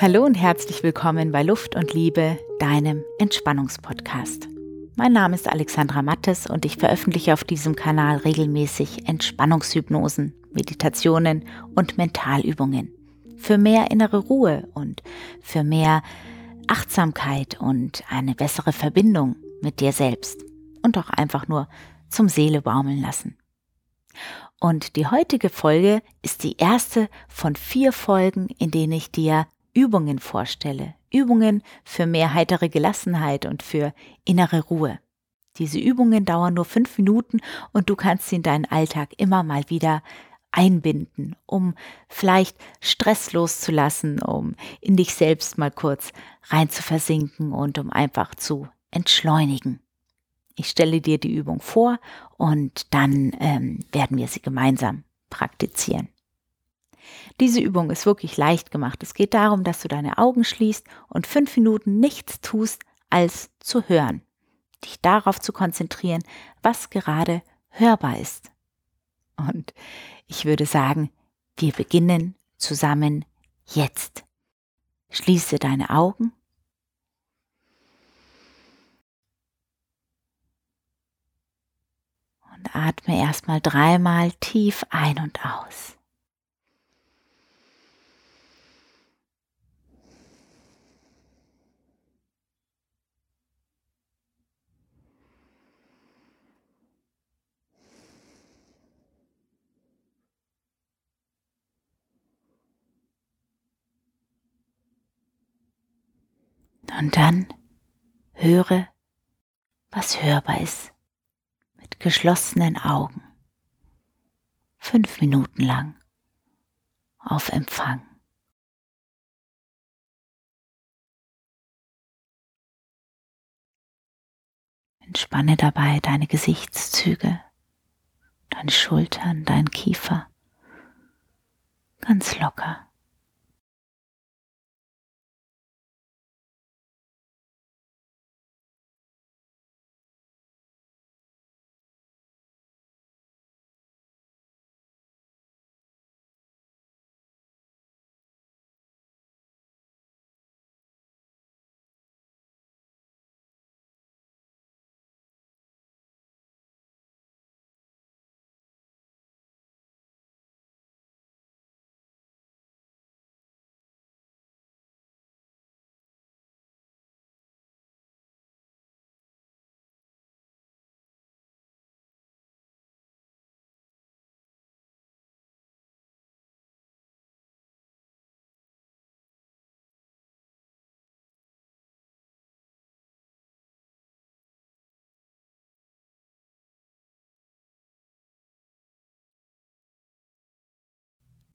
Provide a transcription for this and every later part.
Hallo und herzlich willkommen bei Luft und Liebe, deinem Entspannungspodcast. Mein Name ist Alexandra Mattes und ich veröffentliche auf diesem Kanal regelmäßig Entspannungshypnosen, Meditationen und Mentalübungen für mehr innere Ruhe und für mehr Achtsamkeit und eine bessere Verbindung mit dir selbst und auch einfach nur zum Seele baumeln lassen. Und die heutige Folge ist die erste von vier Folgen, in denen ich dir Übungen vorstelle. Übungen für mehr heitere Gelassenheit und für innere Ruhe. Diese Übungen dauern nur fünf Minuten und du kannst sie in deinen Alltag immer mal wieder einbinden, um vielleicht Stress loszulassen, um in dich selbst mal kurz rein zu versinken und um einfach zu entschleunigen. Ich stelle dir die Übung vor und dann ähm, werden wir sie gemeinsam praktizieren. Diese Übung ist wirklich leicht gemacht. Es geht darum, dass du deine Augen schließt und fünf Minuten nichts tust, als zu hören. Dich darauf zu konzentrieren, was gerade hörbar ist. Und ich würde sagen, wir beginnen zusammen jetzt. Schließe deine Augen. Und atme erstmal dreimal tief ein und aus. Und dann höre, was hörbar ist, mit geschlossenen Augen, fünf Minuten lang auf Empfang. Entspanne dabei deine Gesichtszüge, deine Schultern, dein Kiefer ganz locker.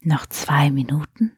Noch zwei Minuten.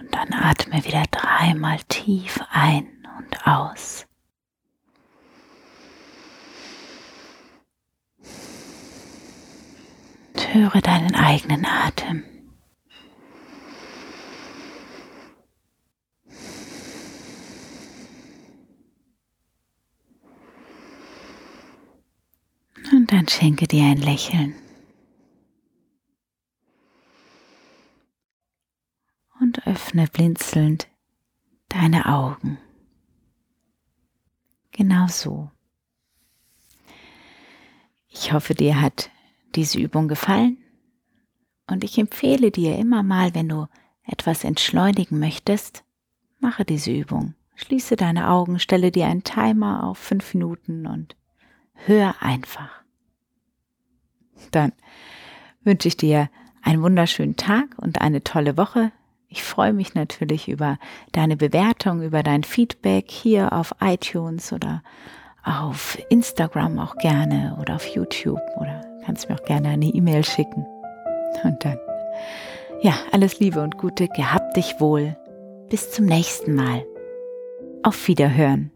Und dann atme wieder dreimal tief ein und aus. Und höre deinen eigenen Atem. Und dann schenke dir ein Lächeln. Und öffne blinzelnd deine Augen. Genau so. Ich hoffe, dir hat diese Übung gefallen und ich empfehle dir immer mal, wenn du etwas entschleunigen möchtest, mache diese Übung. Schließe deine Augen, stelle dir einen Timer auf fünf Minuten und hör einfach. Dann wünsche ich dir einen wunderschönen Tag und eine tolle Woche. Ich freue mich natürlich über deine Bewertung, über dein Feedback hier auf iTunes oder auf Instagram auch gerne oder auf YouTube oder kannst mir auch gerne eine E-Mail schicken. Und dann, ja, alles Liebe und Gute, gehabt dich wohl. Bis zum nächsten Mal. Auf Wiederhören.